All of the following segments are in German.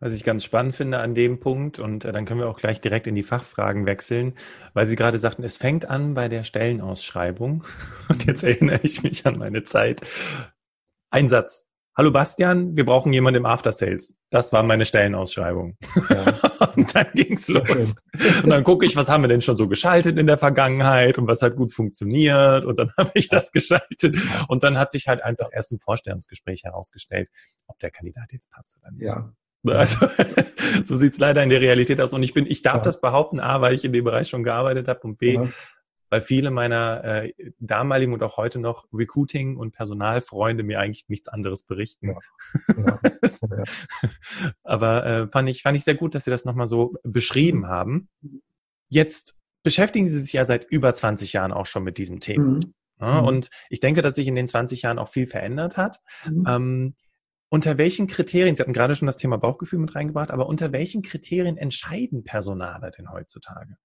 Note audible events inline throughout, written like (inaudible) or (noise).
Was ich ganz spannend finde an dem Punkt, und äh, dann können wir auch gleich direkt in die Fachfragen wechseln, weil Sie gerade sagten, es fängt an bei der Stellenausschreibung. (laughs) Und jetzt erinnere ich mich an meine Zeit. Ein Satz. Hallo Bastian, wir brauchen jemanden im After Sales. Das war meine Stellenausschreibung. Ja. (laughs) und dann ging's los. Und dann gucke ich, was haben wir denn schon so geschaltet in der Vergangenheit und was hat gut funktioniert. Und dann (laughs) habe ich das geschaltet. Und dann hat sich halt einfach erst im Vorstellungsgespräch herausgestellt, ob der Kandidat jetzt passt oder nicht. Ja, also (laughs) so sieht's leider in der Realität aus. Und ich bin, ich darf ja. das behaupten, A, weil ich in dem Bereich schon gearbeitet habe und B, ja weil viele meiner äh, damaligen und auch heute noch Recruiting- und Personalfreunde mir eigentlich nichts anderes berichten. Ja. (laughs) Aber äh, fand, ich, fand ich sehr gut, dass Sie das nochmal so beschrieben mhm. haben. Jetzt beschäftigen Sie sich ja seit über 20 Jahren auch schon mit diesem Thema. Mhm. Mhm. und ich denke, dass sich in den 20 Jahren auch viel verändert hat. Mhm. Ähm, unter welchen Kriterien, Sie hatten gerade schon das Thema Bauchgefühl mit reingebracht, aber unter welchen Kriterien entscheiden Personaler denn heutzutage?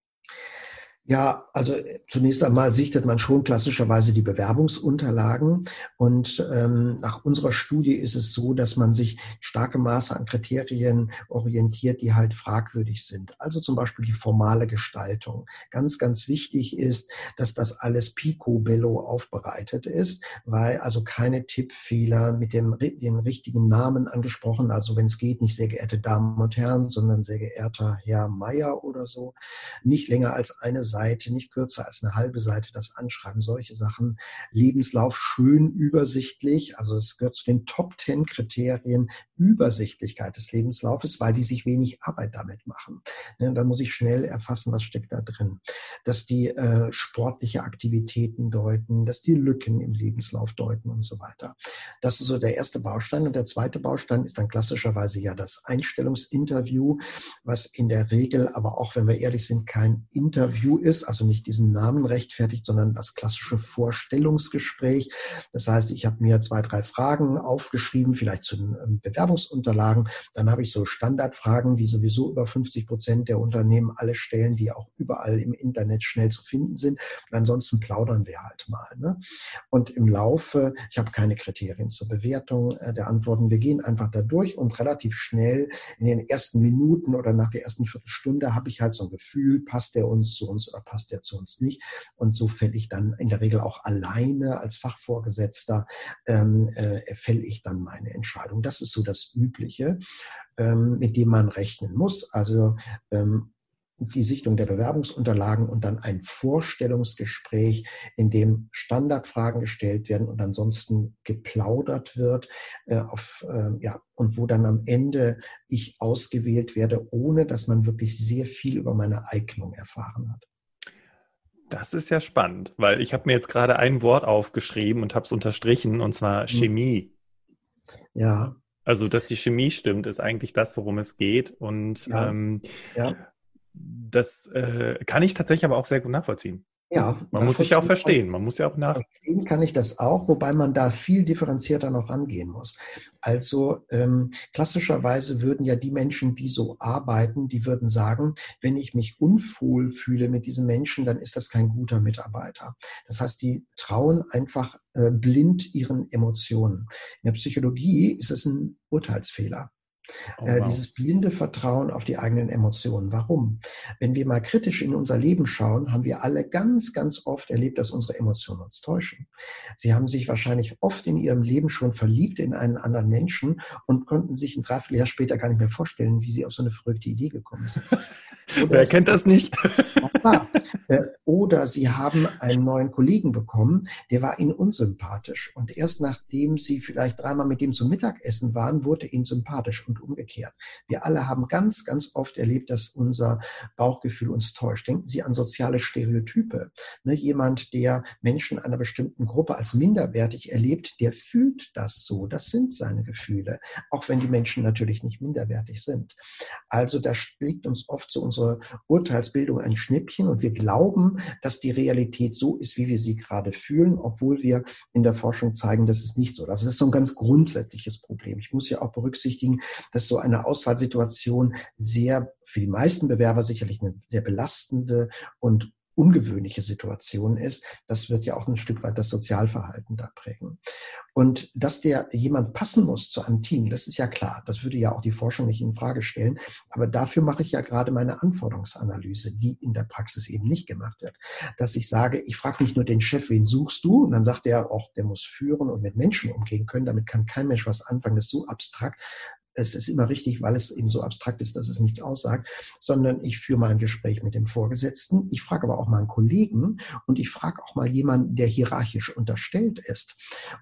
Ja, also äh, zunächst einmal sichtet man schon klassischerweise die Bewerbungsunterlagen. Und ähm, nach unserer Studie ist es so, dass man sich starke Maße an Kriterien orientiert, die halt fragwürdig sind. Also zum Beispiel die formale Gestaltung. Ganz, ganz wichtig ist, dass das alles picobello aufbereitet ist, weil also keine Tippfehler mit dem den richtigen Namen angesprochen, also wenn es geht, nicht sehr geehrte Damen und Herren, sondern sehr geehrter Herr Meier oder so, nicht länger als eine Seite, nicht kürzer als eine halbe Seite das Anschreiben, solche Sachen. Lebenslauf schön übersichtlich, also es gehört zu den Top Ten Kriterien Übersichtlichkeit des Lebenslaufes, weil die sich wenig Arbeit damit machen. Ne, da muss ich schnell erfassen, was steckt da drin. Dass die äh, sportliche Aktivitäten deuten, dass die Lücken im Lebenslauf deuten und so weiter. Das ist so der erste Baustein. Und der zweite Baustein ist dann klassischerweise ja das Einstellungsinterview, was in der Regel aber auch, wenn wir ehrlich sind, kein Interview ist, also nicht diesen Namen rechtfertigt, sondern das klassische Vorstellungsgespräch. Das heißt, ich habe mir zwei, drei Fragen aufgeschrieben, vielleicht zu den ähm, Bewerbungsunterlagen. Dann habe ich so Standardfragen, die sowieso über 50 Prozent der Unternehmen alle stellen, die auch überall im Internet schnell zu finden sind. Und ansonsten plaudern wir halt mal. Ne? Und im Laufe, ich habe keine Kriterien zur Bewertung äh, der Antworten. Wir gehen einfach da durch und relativ schnell in den ersten Minuten oder nach der ersten Viertelstunde habe ich halt so ein Gefühl, passt der uns zu uns oder passt der zu uns nicht. Und so fälle ich dann in der Regel auch alleine als Fachvorgesetzter, ähm, äh, fälle ich dann meine Entscheidung. Das ist so das Übliche, ähm, mit dem man rechnen muss. Also ähm, die Sichtung der Bewerbungsunterlagen und dann ein Vorstellungsgespräch, in dem Standardfragen gestellt werden und ansonsten geplaudert wird, äh, auf, äh, ja, und wo dann am Ende ich ausgewählt werde, ohne dass man wirklich sehr viel über meine Eignung erfahren hat. Das ist ja spannend, weil ich habe mir jetzt gerade ein Wort aufgeschrieben und habe es unterstrichen, und zwar hm. Chemie. Ja. Also, dass die Chemie stimmt, ist eigentlich das, worum es geht. Und ja. Ähm, ja. das äh, kann ich tatsächlich aber auch sehr gut nachvollziehen. Ja, man muss sich auch verstehen. Man muss ja auch nach. Verstehen kann ich das auch, wobei man da viel differenzierter noch rangehen muss. Also ähm, klassischerweise würden ja die Menschen, die so arbeiten, die würden sagen, wenn ich mich unwohl fühle mit diesen Menschen, dann ist das kein guter Mitarbeiter. Das heißt, die trauen einfach äh, blind ihren Emotionen. In der Psychologie ist es ein Urteilsfehler. Oh, äh, wow. Dieses blinde Vertrauen auf die eigenen Emotionen. Warum? Wenn wir mal kritisch in unser Leben schauen, haben wir alle ganz, ganz oft erlebt, dass unsere Emotionen uns täuschen. Sie haben sich wahrscheinlich oft in ihrem Leben schon verliebt in einen anderen Menschen und konnten sich ein Dreivierteljahr später gar nicht mehr vorstellen, wie sie auf so eine verrückte Idee gekommen sind. (laughs) Wer kennt das nicht? Äh, oder sie haben einen neuen Kollegen bekommen, der war ihnen unsympathisch. Und erst nachdem sie vielleicht dreimal mit ihm zum Mittagessen waren, wurde ihnen sympathisch und umgekehrt. Wir alle haben ganz, ganz oft erlebt, dass unser Bauchgefühl uns täuscht. Denken Sie an soziale Stereotype. Ne, jemand, der Menschen einer bestimmten Gruppe als minderwertig erlebt, der fühlt das so. Das sind seine Gefühle. Auch wenn die Menschen natürlich nicht minderwertig sind. Also da liegt uns oft so unsere Urteilsbildung ein Schnippchen und wir glauben, dass die Realität so ist, wie wir sie gerade fühlen, obwohl wir in der Forschung zeigen, dass es nicht so ist. Also das ist so ein ganz grundsätzliches Problem. Ich muss ja auch berücksichtigen, dass so eine Auswahlsituation sehr, für die meisten Bewerber sicherlich eine sehr belastende und ungewöhnliche Situation ist, das wird ja auch ein Stück weit das Sozialverhalten da prägen. Und dass der jemand passen muss zu einem Team, das ist ja klar. Das würde ja auch die Forschung nicht in Frage stellen. Aber dafür mache ich ja gerade meine Anforderungsanalyse, die in der Praxis eben nicht gemacht wird. Dass ich sage, ich frage nicht nur den Chef, wen suchst du? Und dann sagt er auch, der muss führen und mit Menschen umgehen können. Damit kann kein Mensch was anfangen. Das ist so abstrakt es ist immer richtig, weil es eben so abstrakt ist, dass es nichts aussagt, sondern ich führe mal ein Gespräch mit dem Vorgesetzten. Ich frage aber auch mal einen Kollegen und ich frage auch mal jemanden, der hierarchisch unterstellt ist.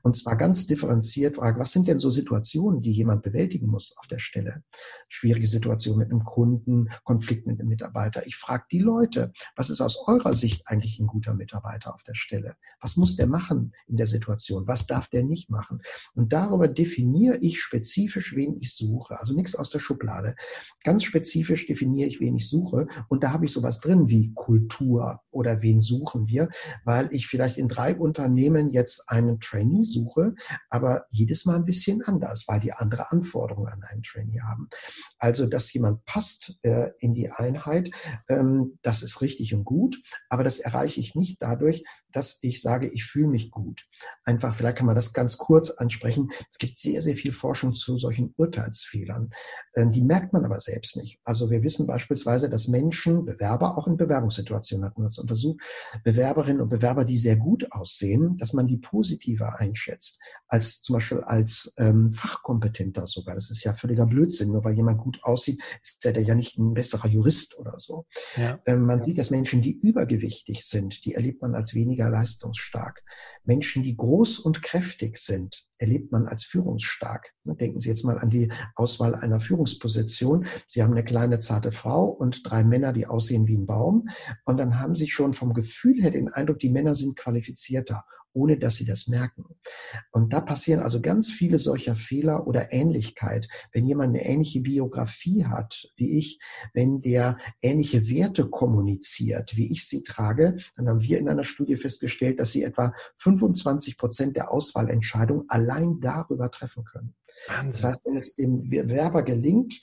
Und zwar ganz differenziert frage, was sind denn so Situationen, die jemand bewältigen muss auf der Stelle? Schwierige Situation mit einem Kunden, Konflikt mit einem Mitarbeiter. Ich frage die Leute, was ist aus eurer Sicht eigentlich ein guter Mitarbeiter auf der Stelle? Was muss der machen in der Situation? Was darf der nicht machen? Und darüber definiere ich spezifisch, wen ich suche. Also nichts aus der Schublade. Ganz spezifisch definiere ich, wen ich suche. Und da habe ich sowas drin wie Kultur oder wen suchen wir, weil ich vielleicht in drei Unternehmen jetzt einen Trainee suche, aber jedes Mal ein bisschen anders, weil die andere Anforderungen an einen Trainee haben. Also, dass jemand passt äh, in die Einheit, ähm, das ist richtig und gut, aber das erreiche ich nicht dadurch, dass ich sage, ich fühle mich gut. Einfach, vielleicht kann man das ganz kurz ansprechen. Es gibt sehr, sehr viel Forschung zu solchen Urteilsfehlern. Ähm, die merkt man aber selbst nicht. Also wir wissen beispielsweise, dass Menschen, Bewerber, auch in Bewerbungssituationen hat man das untersucht, Bewerberinnen und Bewerber, die sehr gut aussehen, dass man die positiver einschätzt, als zum Beispiel als ähm, fachkompetenter sogar. Das ist ja völliger Blödsinn. Nur weil jemand gut aussieht, ist er ja nicht ein besserer Jurist oder so. Ja. Ähm, man ja. sieht, dass Menschen, die übergewichtig sind, die erlebt man als weniger leistungsstark. Menschen, die groß und kräftig sind, erlebt man als führungsstark. Denken Sie jetzt mal an die Auswahl einer Führungsposition. Sie haben eine kleine, zarte Frau und drei Männer, die aussehen wie ein Baum. Und dann haben Sie schon vom Gefühl her den Eindruck, die Männer sind qualifizierter ohne dass sie das merken. Und da passieren also ganz viele solcher Fehler oder Ähnlichkeit. Wenn jemand eine ähnliche Biografie hat wie ich, wenn der ähnliche Werte kommuniziert, wie ich sie trage, dann haben wir in einer Studie festgestellt, dass sie etwa 25 Prozent der Auswahlentscheidung allein darüber treffen können. Wahnsinn. Das heißt, wenn es dem Bewerber gelingt,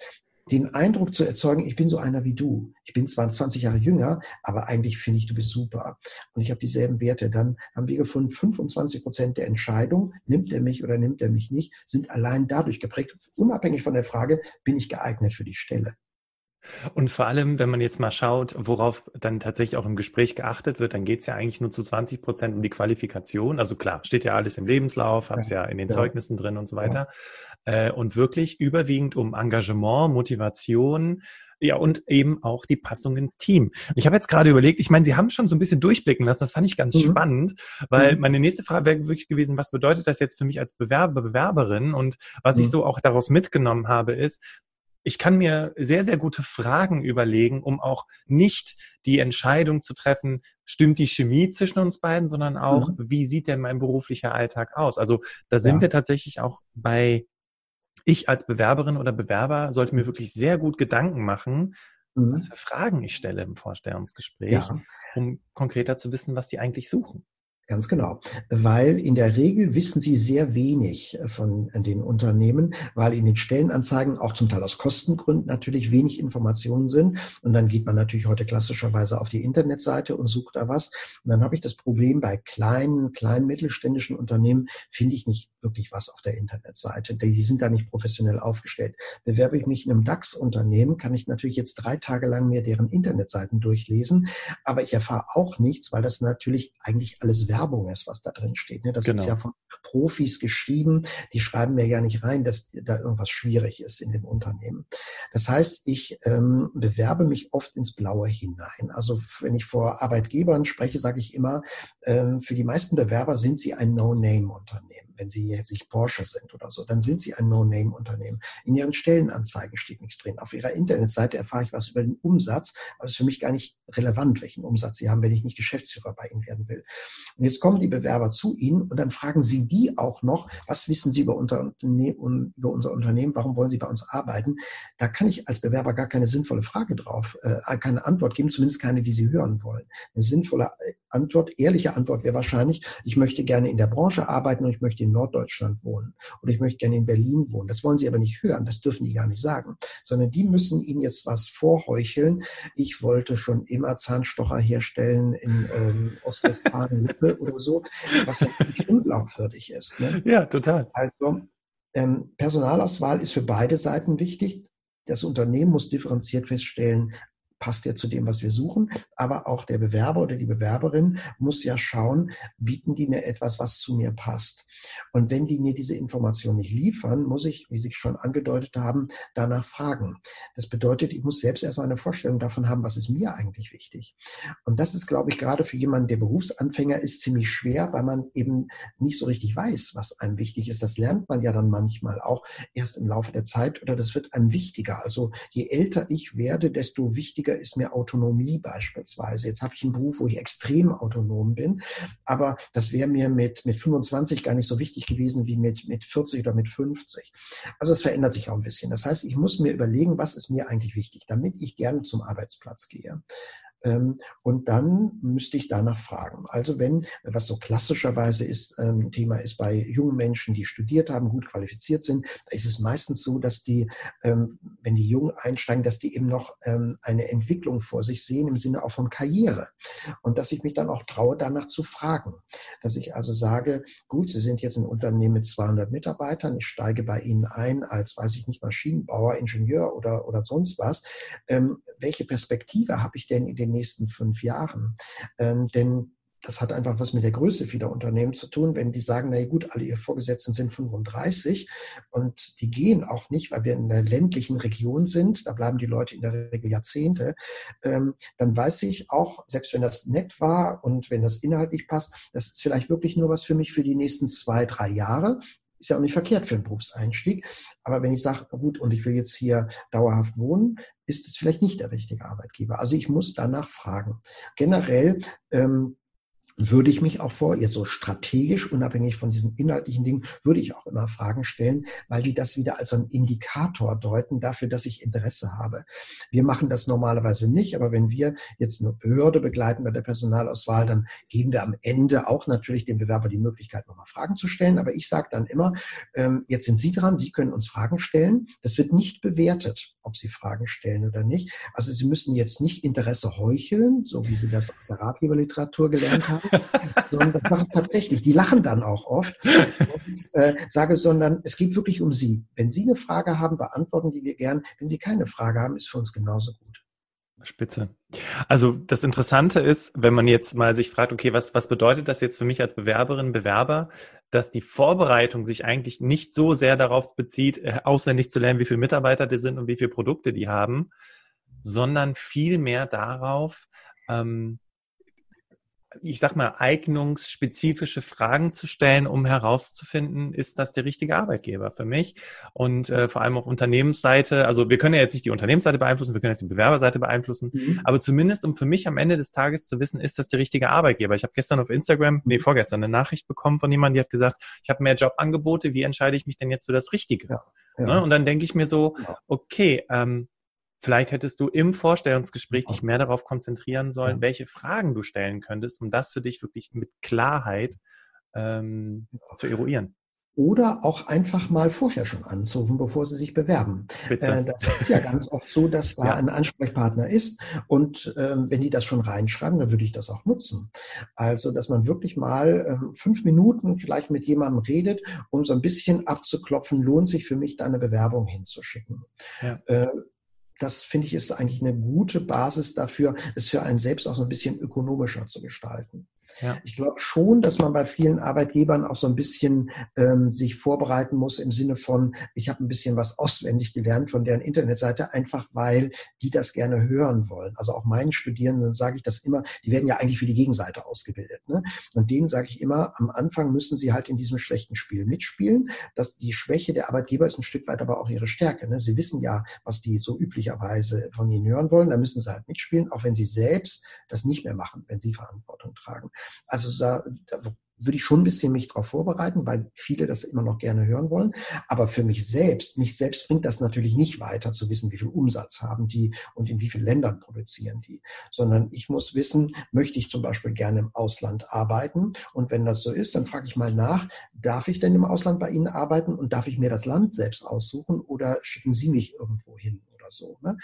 den Eindruck zu erzeugen, ich bin so einer wie du. Ich bin zwar 20 Jahre jünger, aber eigentlich finde ich, du bist super. Und ich habe dieselben Werte. Dann haben wir gefunden, 25 Prozent der Entscheidung, nimmt er mich oder nimmt er mich nicht, sind allein dadurch geprägt, unabhängig von der Frage, bin ich geeignet für die Stelle. Und vor allem, wenn man jetzt mal schaut, worauf dann tatsächlich auch im Gespräch geachtet wird, dann geht es ja eigentlich nur zu 20 Prozent um die Qualifikation. Also klar, steht ja alles im Lebenslauf, ja, ja, in den ja. Zeugnissen drin und so weiter. Ja. Äh, und wirklich überwiegend um Engagement, Motivation, ja, und eben auch die Passung ins Team. Ich habe jetzt gerade überlegt, ich meine, Sie haben schon so ein bisschen durchblicken lassen, das fand ich ganz mhm. spannend, weil mhm. meine nächste Frage wäre wirklich gewesen, was bedeutet das jetzt für mich als Bewerber, Bewerberin? Und was mhm. ich so auch daraus mitgenommen habe, ist, ich kann mir sehr, sehr gute Fragen überlegen, um auch nicht die Entscheidung zu treffen, stimmt die Chemie zwischen uns beiden, sondern auch, mhm. wie sieht denn mein beruflicher Alltag aus? Also da sind ja. wir tatsächlich auch bei, ich als Bewerberin oder Bewerber sollte mir wirklich sehr gut Gedanken machen, mhm. was für Fragen ich stelle im Vorstellungsgespräch, ja. um konkreter zu wissen, was die eigentlich suchen. Ganz genau, weil in der Regel wissen sie sehr wenig von den Unternehmen, weil in den Stellenanzeigen auch zum Teil aus Kostengründen natürlich wenig Informationen sind. Und dann geht man natürlich heute klassischerweise auf die Internetseite und sucht da was. Und dann habe ich das Problem bei kleinen, kleinen mittelständischen Unternehmen finde ich nicht wirklich was auf der Internetseite. Die sind da nicht professionell aufgestellt. Bewerbe ich mich in einem DAX-Unternehmen, kann ich natürlich jetzt drei Tage lang mir deren Internetseiten durchlesen, aber ich erfahre auch nichts, weil das natürlich eigentlich alles Werbung ist, was da drin steht. Ne? Das genau. ist ja von Profis geschrieben. Die schreiben mir ja nicht rein, dass da irgendwas schwierig ist in dem Unternehmen. Das heißt, ich ähm, bewerbe mich oft ins Blaue hinein. Also wenn ich vor Arbeitgebern spreche, sage ich immer, ähm, für die meisten Bewerber sind sie ein No-Name-Unternehmen. Wenn sie jetzt nicht Porsche sind oder so, dann sind sie ein No-Name-Unternehmen. In ihren Stellenanzeigen steht nichts drin. Auf ihrer Internetseite erfahre ich was über den Umsatz, aber es ist für mich gar nicht relevant, welchen Umsatz sie haben, wenn ich nicht Geschäftsführer bei ihnen werden will. Und jetzt kommen die Bewerber zu Ihnen und dann fragen Sie die auch noch, was wissen Sie über, unser Unternehmen, über unser Unternehmen, warum wollen Sie bei uns arbeiten? Da kann ich als Bewerber gar keine sinnvolle Frage drauf, äh, keine Antwort geben, zumindest keine, die Sie hören wollen. Eine sinnvolle Antwort, ehrliche Antwort wäre wahrscheinlich, ich möchte gerne in der Branche arbeiten und ich möchte in Norddeutschland wohnen oder ich möchte gerne in Berlin wohnen. Das wollen sie aber nicht hören, das dürfen die gar nicht sagen, sondern die müssen ihnen jetzt was vorheucheln. Ich wollte schon immer Zahnstocher herstellen in ähm, Ostwestfalen-Lippe oder so, was ja wirklich (laughs) unglaubwürdig ist. Ne? (laughs) Ja, total. Also ähm, Personalauswahl ist für beide Seiten wichtig. Das Unternehmen muss differenziert feststellen, passt ja zu dem, was wir suchen. Aber auch der Bewerber oder die Bewerberin muss ja schauen, bieten die mir etwas, was zu mir passt. Und wenn die mir diese Information nicht liefern, muss ich, wie Sie schon angedeutet haben, danach fragen. Das bedeutet, ich muss selbst erstmal eine Vorstellung davon haben, was ist mir eigentlich wichtig. Und das ist, glaube ich, gerade für jemanden, der Berufsanfänger ist, ziemlich schwer, weil man eben nicht so richtig weiß, was einem wichtig ist. Das lernt man ja dann manchmal auch erst im Laufe der Zeit oder das wird einem wichtiger. Also je älter ich werde, desto wichtiger wichtiger ist mir Autonomie beispielsweise. Jetzt habe ich einen Beruf, wo ich extrem autonom bin, aber das wäre mir mit, mit 25 gar nicht so wichtig gewesen wie mit, mit 40 oder mit 50. Also es verändert sich auch ein bisschen. Das heißt, ich muss mir überlegen, was ist mir eigentlich wichtig, damit ich gerne zum Arbeitsplatz gehe. Ähm, und dann müsste ich danach fragen. Also wenn, was so klassischerweise ist, ähm, Thema ist bei jungen Menschen, die studiert haben, gut qualifiziert sind, da ist es meistens so, dass die, ähm, wenn die Jungen einsteigen, dass die eben noch eine Entwicklung vor sich sehen im Sinne auch von Karriere. Und dass ich mich dann auch traue, danach zu fragen. Dass ich also sage, gut, Sie sind jetzt ein Unternehmen mit 200 Mitarbeitern, ich steige bei Ihnen ein als, weiß ich nicht, Maschinenbauer, Ingenieur oder, oder sonst was. welche Perspektive habe ich denn in den den nächsten fünf Jahren. Ähm, denn das hat einfach was mit der Größe vieler Unternehmen zu tun. Wenn die sagen, na gut, alle ihre Vorgesetzten sind 35 und die gehen auch nicht, weil wir in einer ländlichen Region sind, da bleiben die Leute in der Regel Jahrzehnte, ähm, dann weiß ich auch, selbst wenn das nett war und wenn das inhaltlich passt, das ist vielleicht wirklich nur was für mich für die nächsten zwei, drei Jahre. Ist ja auch nicht verkehrt für einen Berufseinstieg. Aber wenn ich sage, gut, und ich will jetzt hier dauerhaft wohnen, ist es vielleicht nicht der richtige Arbeitgeber. Also ich muss danach fragen. Generell ähm, würde ich mich auch vor, jetzt so strategisch, unabhängig von diesen inhaltlichen Dingen, würde ich auch immer Fragen stellen, weil die das wieder als einen Indikator deuten dafür, dass ich Interesse habe. Wir machen das normalerweise nicht, aber wenn wir jetzt eine Behörde begleiten bei der Personalauswahl, dann geben wir am Ende auch natürlich dem Bewerber die Möglichkeit, nochmal Fragen zu stellen. Aber ich sage dann immer, ähm, jetzt sind Sie dran, Sie können uns Fragen stellen. Das wird nicht bewertet, ob Sie Fragen stellen oder nicht. Also Sie müssen jetzt nicht Interesse heucheln, so wie Sie das aus der Ratgeberliteratur gelernt haben (laughs) sondern sage ich tatsächlich, die lachen dann auch oft und äh, sage, sondern es geht wirklich um Sie. Wenn Sie eine Frage haben, beantworten die wir gern. Wenn Sie keine Frage haben, ist für uns genauso gut. Spitze. Also das Interessante ist, wenn man jetzt mal sich fragt, okay, was, was bedeutet das jetzt für mich als Bewerberin, Bewerber, dass die Vorbereitung sich eigentlich nicht so sehr darauf bezieht, äh, auswendig zu lernen, wie viele Mitarbeiter die sind und wie viele Produkte die haben, sondern vielmehr darauf, ähm, ich sag mal, eignungsspezifische Fragen zu stellen, um herauszufinden, ist das der richtige Arbeitgeber für mich? Und äh, vor allem auf Unternehmensseite, also wir können ja jetzt nicht die Unternehmensseite beeinflussen, wir können jetzt die Bewerberseite beeinflussen, mhm. aber zumindest um für mich am Ende des Tages zu wissen, ist das der richtige Arbeitgeber. Ich habe gestern auf Instagram, nee, vorgestern eine Nachricht bekommen von jemandem, die hat gesagt, ich habe mehr Jobangebote, wie entscheide ich mich denn jetzt für das Richtige? Ja, ja. Ne? Und dann denke ich mir so, okay, ähm, Vielleicht hättest du im Vorstellungsgespräch dich mehr darauf konzentrieren sollen, welche Fragen du stellen könntest, um das für dich wirklich mit Klarheit ähm, zu eruieren. Oder auch einfach mal vorher schon anzurufen, bevor sie sich bewerben. Bitte. Äh, das ist ja ganz oft so, dass da ja. ein Ansprechpartner ist und ähm, wenn die das schon reinschreiben, dann würde ich das auch nutzen. Also, dass man wirklich mal ähm, fünf Minuten vielleicht mit jemandem redet, um so ein bisschen abzuklopfen, lohnt sich für mich, da eine Bewerbung hinzuschicken. Ja. Äh, das finde ich ist eigentlich eine gute Basis dafür, es für einen selbst auch so ein bisschen ökonomischer zu gestalten. Ja. Ich glaube schon, dass man bei vielen Arbeitgebern auch so ein bisschen ähm, sich vorbereiten muss im Sinne von, ich habe ein bisschen was auswendig gelernt von deren Internetseite, einfach weil die das gerne hören wollen. Also auch meinen Studierenden sage ich das immer, die werden ja eigentlich für die Gegenseite ausgebildet. Ne? Und denen sage ich immer, am Anfang müssen sie halt in diesem schlechten Spiel mitspielen. Dass die Schwäche der Arbeitgeber ist ein Stück weit aber auch ihre Stärke. Ne? Sie wissen ja, was die so üblicherweise von ihnen hören wollen. Da müssen sie halt mitspielen, auch wenn sie selbst das nicht mehr machen, wenn sie Verantwortung tragen. Also da, würde ich schon ein bisschen mich darauf vorbereiten, weil viele das immer noch gerne hören wollen. Aber für mich selbst, mich selbst bringt das natürlich nicht weiter zu wissen, wie viel Umsatz haben die und in wie vielen Ländern produzieren die, sondern ich muss wissen, möchte ich zum Beispiel gerne im Ausland arbeiten? Und wenn das so ist, dann frage ich mal nach, darf ich denn im Ausland bei Ihnen arbeiten und darf ich mir das Land selbst aussuchen oder schicken Sie mich irgendwo hin oder so? Ne?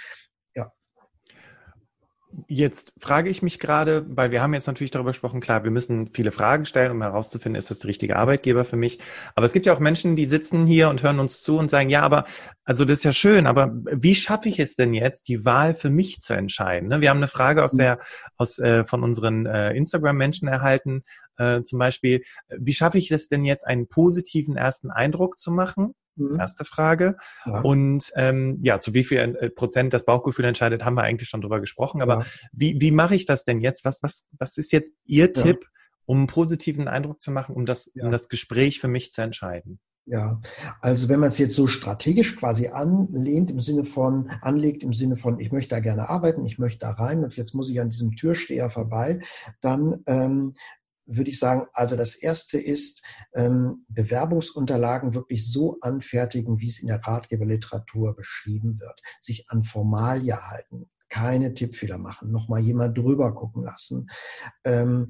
Jetzt frage ich mich gerade, weil wir haben jetzt natürlich darüber gesprochen, klar, wir müssen viele Fragen stellen, um herauszufinden, ist das der richtige Arbeitgeber für mich. Aber es gibt ja auch Menschen, die sitzen hier und hören uns zu und sagen, ja, aber, also das ist ja schön, aber wie schaffe ich es denn jetzt, die Wahl für mich zu entscheiden? Ne, wir haben eine Frage aus der, aus, äh, von unseren äh, Instagram-Menschen erhalten, äh, zum Beispiel, wie schaffe ich es denn jetzt, einen positiven ersten Eindruck zu machen? Mhm. Erste Frage. Ja. Und ähm, ja, zu wie viel äh, Prozent das Bauchgefühl entscheidet, haben wir eigentlich schon drüber gesprochen. Aber ja. wie, wie mache ich das denn jetzt? Was, was, was ist jetzt Ihr ja. Tipp, um einen positiven Eindruck zu machen, um das, um das Gespräch für mich zu entscheiden? Ja, also wenn man es jetzt so strategisch quasi anlehnt, im Sinne von, anlegt im Sinne von, ich möchte da gerne arbeiten, ich möchte da rein und jetzt muss ich an diesem Türsteher vorbei, dann ähm, würde ich sagen, also das erste ist, ähm, Bewerbungsunterlagen wirklich so anfertigen, wie es in der Ratgeberliteratur beschrieben wird. Sich an Formalia halten, keine Tippfehler machen, nochmal jemand drüber gucken lassen. Ähm,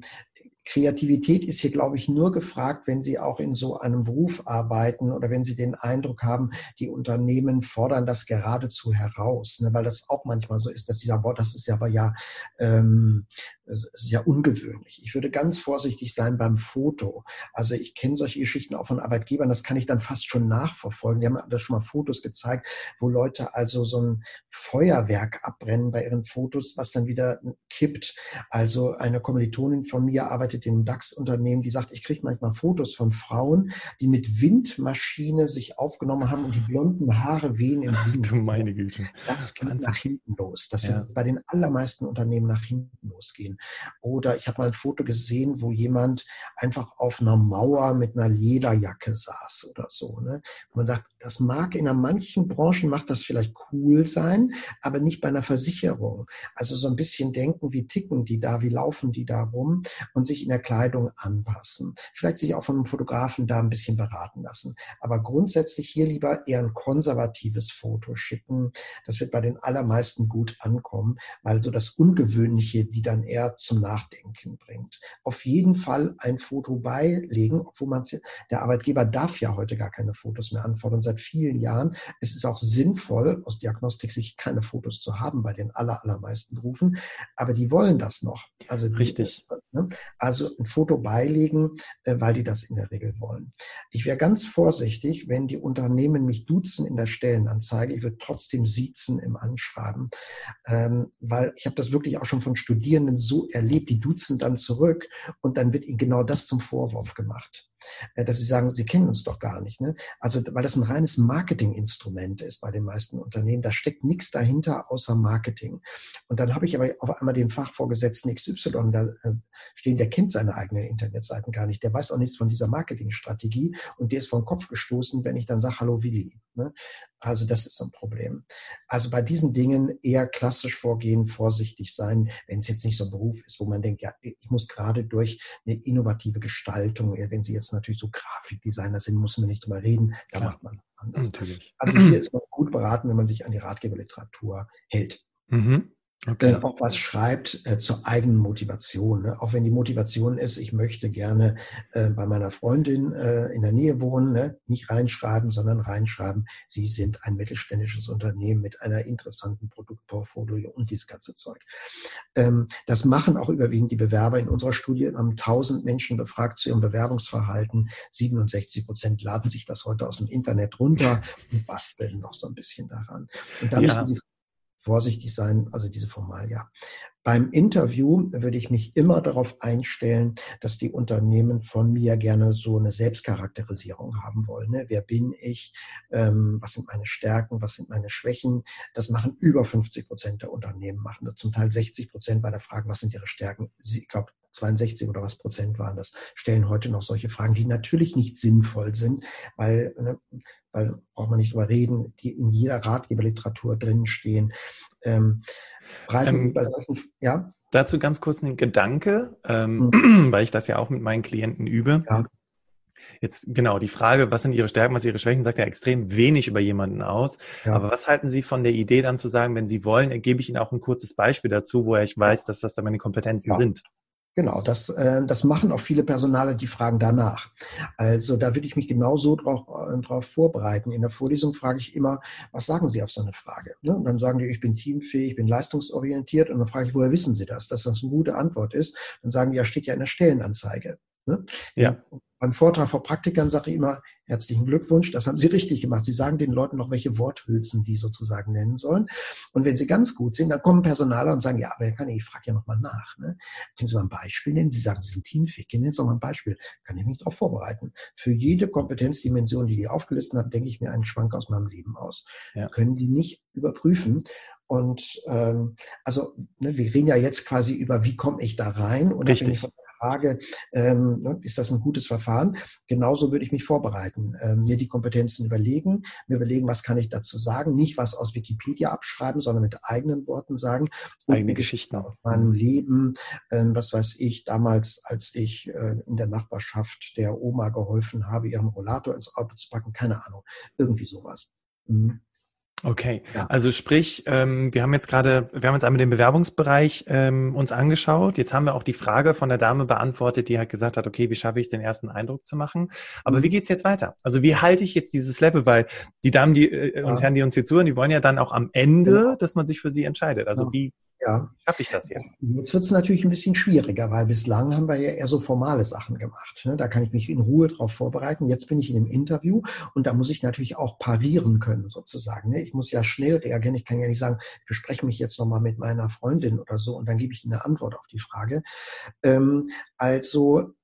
Kreativität ist hier, glaube ich, nur gefragt, wenn Sie auch in so einem Beruf arbeiten oder wenn Sie den Eindruck haben, die Unternehmen fordern das geradezu heraus, ne, weil das auch manchmal so ist, dass Sie sagen, boah, das ist ja aber ja ähm, es ist ja ungewöhnlich. Ich würde ganz vorsichtig sein beim Foto. Also ich kenne solche Geschichten auch von Arbeitgebern, das kann ich dann fast schon nachverfolgen. Die haben da schon mal Fotos gezeigt, wo Leute also so ein Feuerwerk abbrennen bei ihren Fotos, was dann wieder kippt. Also eine Kommilitonin von mir arbeitet in einem DAX-Unternehmen, die sagt, ich kriege manchmal Fotos von Frauen, die mit Windmaschine sich aufgenommen haben und die blonden Haare wehen im (laughs) Wind. Du meine Güte. Das geht nach hinten los. Das ja. wird bei den allermeisten Unternehmen nach hinten losgehen. Oder ich habe mal ein Foto gesehen, wo jemand einfach auf einer Mauer mit einer Lederjacke saß oder so. Ne? Man sagt, das mag in manchen Branchen macht das vielleicht cool sein, aber nicht bei einer Versicherung. Also so ein bisschen denken, wie ticken die da, wie laufen die da rum und sich in der Kleidung anpassen. Vielleicht sich auch von einem Fotografen da ein bisschen beraten lassen. Aber grundsätzlich hier lieber eher ein konservatives Foto schicken. Das wird bei den allermeisten gut ankommen, weil so das Ungewöhnliche, die dann eher zum Nachdenken bringt. Auf jeden Fall ein Foto beilegen, obwohl man der Arbeitgeber darf ja heute gar keine Fotos mehr anfordern seit vielen Jahren. Es ist auch sinnvoll, aus Diagnostik sich keine Fotos zu haben bei den aller, allermeisten Berufen, aber die wollen das noch. Also die, Richtig. (laughs) Ne? Also ein Foto beilegen, äh, weil die das in der Regel wollen. Ich wäre ganz vorsichtig, wenn die Unternehmen mich duzen in der Stellenanzeige. Ich würde trotzdem siezen im Anschreiben, ähm, weil ich habe das wirklich auch schon von Studierenden so erlebt, die duzen dann zurück und dann wird ihnen genau das zum Vorwurf gemacht. Äh, dass sie sagen, sie kennen uns doch gar nicht. Ne? Also, weil das ein reines Marketinginstrument ist bei den meisten Unternehmen. Da steckt nichts dahinter außer Marketing. Und dann habe ich aber auf einmal den Fachvorgesetzten XY da äh, stehen, der kennt seine eigenen Internetseiten gar nicht. Der weiß auch nichts von dieser Marketingstrategie und der ist vom Kopf gestoßen, wenn ich dann sage, hallo Willi. Ne? Also das ist ein Problem. Also bei diesen Dingen eher klassisch vorgehen, vorsichtig sein, wenn es jetzt nicht so ein Beruf ist, wo man denkt, ja, ich muss gerade durch eine innovative Gestaltung, wenn Sie jetzt natürlich so Grafikdesigner sind, muss man nicht drüber reden, da Klar. macht man anders. Natürlich. Also hier (clears throat) ist man gut beraten, wenn man sich an die Ratgeberliteratur hält. Mhm. Okay. Äh, auch was schreibt äh, zur eigenen Motivation. Ne? Auch wenn die Motivation ist, ich möchte gerne äh, bei meiner Freundin äh, in der Nähe wohnen, ne? nicht reinschreiben, sondern reinschreiben, Sie sind ein mittelständisches Unternehmen mit einer interessanten Produktportfolio und dieses ganze Zeug. Ähm, das machen auch überwiegend die Bewerber in unserer Studie. Wir haben 1000 Menschen befragt zu ihrem Bewerbungsverhalten. 67 Prozent laden sich das heute aus dem Internet runter (laughs) und basteln noch so ein bisschen daran. Und da ja. müssen sie vorsichtig sein, also diese Formalia. Beim Interview würde ich mich immer darauf einstellen, dass die Unternehmen von mir gerne so eine Selbstcharakterisierung haben wollen. Ne? Wer bin ich? Ähm, was sind meine Stärken? Was sind meine Schwächen? Das machen über 50 Prozent der Unternehmen, machen das zum Teil 60 Prozent bei der Frage, was sind ihre Stärken? Ich glaube, 62 oder was Prozent waren das, stellen heute noch solche Fragen, die natürlich nicht sinnvoll sind, weil, ne, weil braucht man nicht drüber reden, die in jeder Ratgeberliteratur drin stehen Ähm, breiten ähm, Sie bei solchen, ja? Dazu ganz kurz ein Gedanke, ähm, mhm. (clears throat) weil ich das ja auch mit meinen Klienten übe. Ja. Jetzt genau die Frage, was sind Ihre Stärken, was sind Ihre Schwächen, sagt ja extrem wenig über jemanden aus. Ja. Aber was halten Sie von der Idee dann zu sagen, wenn Sie wollen, gebe ich Ihnen auch ein kurzes Beispiel dazu, wo ich weiß, dass das dann meine Kompetenzen ja. sind? Genau, das, äh, das machen auch viele Personale, die fragen danach. Also da würde ich mich genauso drauf, äh, drauf vorbereiten. In der Vorlesung frage ich immer, was sagen Sie auf so eine Frage? Ne? Und dann sagen die, ich bin teamfähig, ich bin leistungsorientiert. Und dann frage ich, woher wissen Sie das, dass das eine gute Antwort ist? Dann sagen die, ja, steht ja in der Stellenanzeige. Ne? Ja. Beim Vortrag vor Praktikern sage ich immer, herzlichen Glückwunsch, das haben Sie richtig gemacht. Sie sagen den Leuten noch, welche Worthülsen die sozusagen nennen sollen. Und wenn sie ganz gut sind, dann kommen Personaler und sagen, ja, aber kann ich, ich frage ja nochmal nach. Ne? Können Sie mal ein Beispiel nennen? Sie sagen, Sie sind teamfähig. Nennen Sie doch mal ein Beispiel. Kann ich mich darauf vorbereiten. Für jede Kompetenzdimension, die die aufgelistet haben, denke ich mir einen Schwank aus meinem Leben aus. Ja. Können die nicht überprüfen. Und ähm, also ne, wir reden ja jetzt quasi über, wie komme ich da rein? Oder Richtig. Von Frage, ähm, ne, ist das ein gutes Verfahren? Genauso würde ich mich vorbereiten, ähm, mir die Kompetenzen überlegen, mir überlegen, was kann ich dazu sagen, nicht was aus Wikipedia abschreiben, sondern mit eigenen Worten sagen. Eigene Geschichten. Aus meinem Leben, ähm, was weiß ich, damals, als ich äh, in der Nachbarschaft der Oma geholfen habe, ihren Rollator ins Auto zu packen, keine Ahnung, irgendwie sowas. Mhm. Okay, ja. also sprich, ähm, wir haben jetzt gerade, wir haben jetzt einmal den Bewerbungsbereich ähm, uns angeschaut. Jetzt haben wir auch die Frage von der Dame beantwortet, die halt gesagt hat, okay, wie schaffe ich den ersten Eindruck zu machen? Aber mhm. wie geht's jetzt weiter? Also wie halte ich jetzt dieses Level? Weil die Damen die, äh, ja. und Herren, die uns hier zuhören, die wollen ja dann auch am Ende, ja. dass man sich für sie entscheidet. Also wie ja. Habe ich das jetzt? Jetzt wird es natürlich ein bisschen schwieriger, weil bislang haben wir ja eher so formale Sachen gemacht. Ne? Da kann ich mich in Ruhe drauf vorbereiten. Jetzt bin ich in einem Interview und da muss ich natürlich auch parieren können, sozusagen. Ne? Ich muss ja schnell reagieren. Ich kann ja nicht sagen, ich bespreche mich jetzt nochmal mit meiner Freundin oder so und dann gebe ich Ihnen eine Antwort auf die Frage. Ähm, also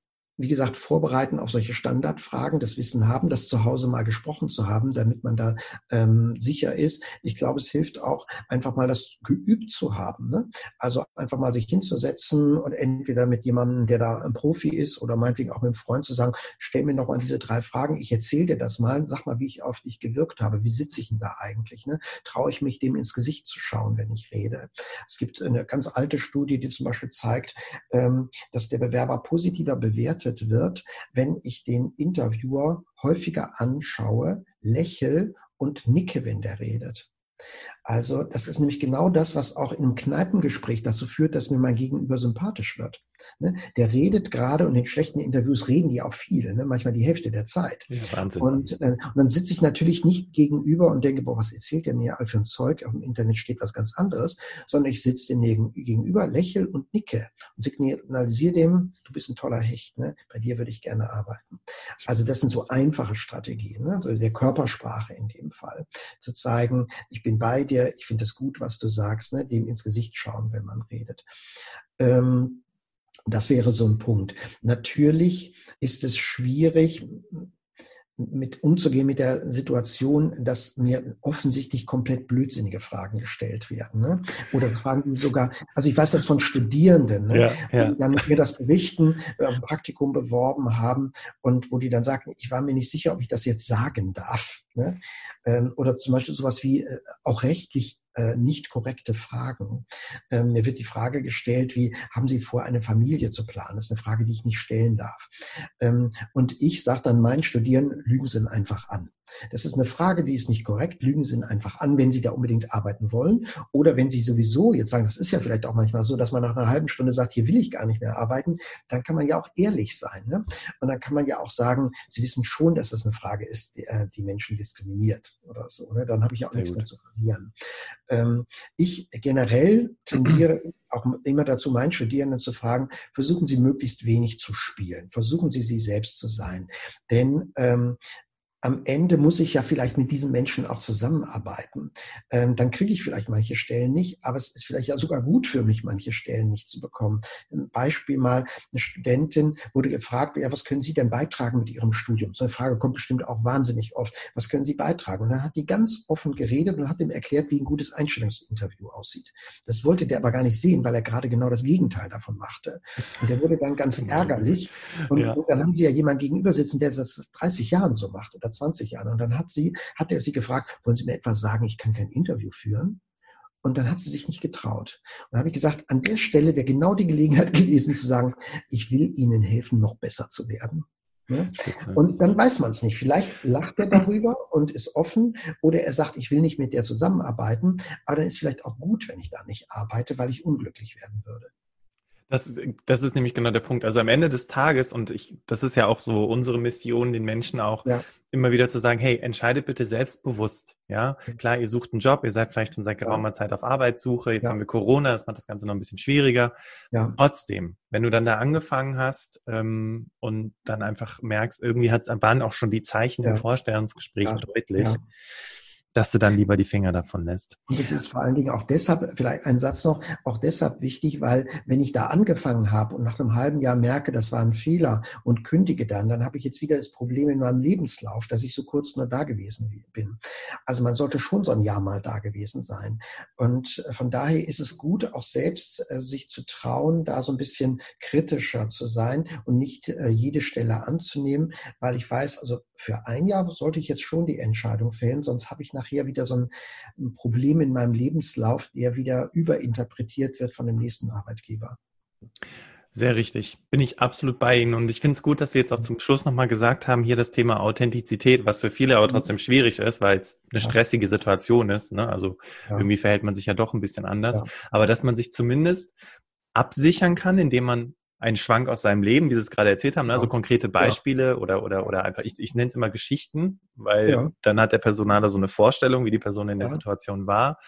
wie gesagt, vorbereiten auf solche Standardfragen, das Wissen haben, das zu Hause mal gesprochen zu haben, damit man da ähm, sicher ist. Ich glaube, es hilft auch, einfach mal das geübt zu haben. Ne? Also einfach mal sich hinzusetzen und entweder mit jemandem, der da ein Profi ist oder meinetwegen auch mit einem Freund zu sagen, stell mir noch mal diese drei Fragen, ich erzähle dir das mal, sag mal, wie ich auf dich gewirkt habe, wie sitze ich denn da eigentlich? Ne? Traue ich mich, dem ins Gesicht zu schauen, wenn ich rede? Es gibt eine ganz alte Studie, die zum Beispiel zeigt, ähm, dass der Bewerber positiver bewertet bewertet wird, wenn ich den Interviewer häufiger anschaue, lächel und nicke, wenn der redet. Also das ist nämlich genau das, was auch im Kneipengespräch dazu führt, dass mir mein Gegenüber sympathisch wird. Ne? Der redet gerade und in schlechten Interviews reden die auch viel, ne? manchmal die Hälfte der Zeit. Ja, Wahnsinn. Und, äh, und dann sitze ich natürlich nicht gegenüber und denke, boah, was erzählt der mir all für ein Zeug? Auf dem Internet steht was ganz anderes, sondern ich sitze dem gegenüber, lächel und nicke und signalisiere dem, du bist ein toller Hecht, ne? bei dir würde ich gerne arbeiten. Also das sind so einfache Strategien, ne? also der Körpersprache in dem Fall, zu zeigen, ich bin bei dir, ich finde es gut, was du sagst, ne? dem ins Gesicht schauen, wenn man redet. Ähm, das wäre so ein Punkt. Natürlich ist es schwierig, mit umzugehen mit der Situation, dass mir offensichtlich komplett blödsinnige Fragen gestellt werden. Ne? Oder Fragen, die sogar, also ich weiß das von Studierenden, ne? ja, ja. die dann mir das berichten, äh, Praktikum beworben haben und wo die dann sagen, ich war mir nicht sicher, ob ich das jetzt sagen darf. Ne? Ähm, oder zum Beispiel sowas wie äh, auch rechtlich äh, nicht korrekte Fragen. Ähm, mir wird die Frage gestellt, wie haben Sie vor, eine Familie zu planen? Das ist eine Frage, die ich nicht stellen darf. Ähm, und ich sage dann meinen Studierenden, lügen Sie einfach an. Das ist eine Frage, die ist nicht korrekt. Lügen Sie einfach an, wenn Sie da unbedingt arbeiten wollen. Oder wenn Sie sowieso jetzt sagen, das ist ja vielleicht auch manchmal so, dass man nach einer halben Stunde sagt, hier will ich gar nicht mehr arbeiten, dann kann man ja auch ehrlich sein. Ne? Und dann kann man ja auch sagen, Sie wissen schon, dass das eine Frage ist, die, äh, die Menschen diskriminiert oder so. Ne? Dann habe ich auch Sehr nichts gut. mehr zu verlieren. Ähm, ich generell tendiere auch immer dazu, meinen Studierenden zu fragen, versuchen Sie möglichst wenig zu spielen. Versuchen Sie, Sie selbst zu sein. Denn ähm, am Ende muss ich ja vielleicht mit diesen Menschen auch zusammenarbeiten. Ähm, dann kriege ich vielleicht manche Stellen nicht, aber es ist vielleicht ja sogar gut für mich, manche Stellen nicht zu bekommen. Ein Beispiel mal, eine Studentin wurde gefragt, ja, was können Sie denn beitragen mit Ihrem Studium? So eine Frage kommt bestimmt auch wahnsinnig oft. Was können Sie beitragen? Und dann hat die ganz offen geredet und hat ihm erklärt, wie ein gutes Einstellungsinterview aussieht. Das wollte der aber gar nicht sehen, weil er gerade genau das Gegenteil davon machte. Und der wurde dann ganz (laughs) ärgerlich. Und, ja. und dann haben Sie ja jemanden gegenüber sitzen, der das seit 30 Jahren so macht oder 20 Jahren. Und dann hat sie, hat er sie gefragt, wollen Sie mir etwas sagen? Ich kann kein Interview führen. Und dann hat sie sich nicht getraut. Und dann habe ich gesagt, an der Stelle wäre genau die Gelegenheit (laughs) gewesen zu sagen, ich will Ihnen helfen, noch besser zu werden. Ne? Und dann weiß man es nicht. Vielleicht lacht er darüber und ist offen oder er sagt, ich will nicht mit der zusammenarbeiten, aber dann ist vielleicht auch gut, wenn ich da nicht arbeite, weil ich unglücklich werden würde. Das ist, das ist nämlich genau der Punkt. Also am Ende des Tages, und ich, das ist ja auch so unsere Mission, den Menschen auch ja. immer wieder zu sagen, hey, entscheidet bitte selbstbewusst. Ja, klar, ihr sucht einen Job, ihr seid vielleicht schon seit geraumer. Zeit auf Arbeitssuche, jetzt ja. haben wir Corona, das macht das Ganze noch ein bisschen schwieriger. Ja. Trotzdem, wenn du dann da angefangen hast ähm, und dann einfach merkst, irgendwie hat, waren auch schon die Zeichen im Vorstellungsgespräch deutlich dass du dann lieber die Finger davon lässt. Und es ist vor allen Dingen auch deshalb, vielleicht ein Satz noch, auch deshalb wichtig, weil wenn ich da angefangen habe und nach einem halben Jahr merke, das war ein Fehler und kündige dann, dann habe ich jetzt wieder das Problem in meinem Lebenslauf, dass ich so kurz nur da gewesen bin. Also man sollte schon so ein Jahr mal da gewesen sein. Und von daher ist es gut, auch selbst äh, sich zu trauen, da so ein bisschen kritischer zu sein und nicht äh, jede Stelle anzunehmen, weil ich weiß, also für ein Jahr sollte ich jetzt schon die Entscheidung fällen, sonst habe ich nachher wieder so ein Problem in meinem Lebenslauf, der wieder überinterpretiert wird von dem nächsten Arbeitgeber. Sehr richtig. Bin ich absolut bei Ihnen. Und ich finde es gut, dass Sie jetzt auch zum Schluss nochmal gesagt haben, hier das Thema Authentizität, was für viele aber mhm. trotzdem schwierig ist, weil es eine stressige Situation ist. Ne? Also ja. irgendwie verhält man sich ja doch ein bisschen anders. Ja. Aber dass man sich zumindest absichern kann, indem man einen Schwank aus seinem Leben, wie Sie es gerade erzählt haben, ne? so konkrete Beispiele ja. oder, oder, oder einfach, ich, ich nenne es immer Geschichten, weil ja. dann hat der Personaler so eine Vorstellung, wie die Person in der ja. Situation war.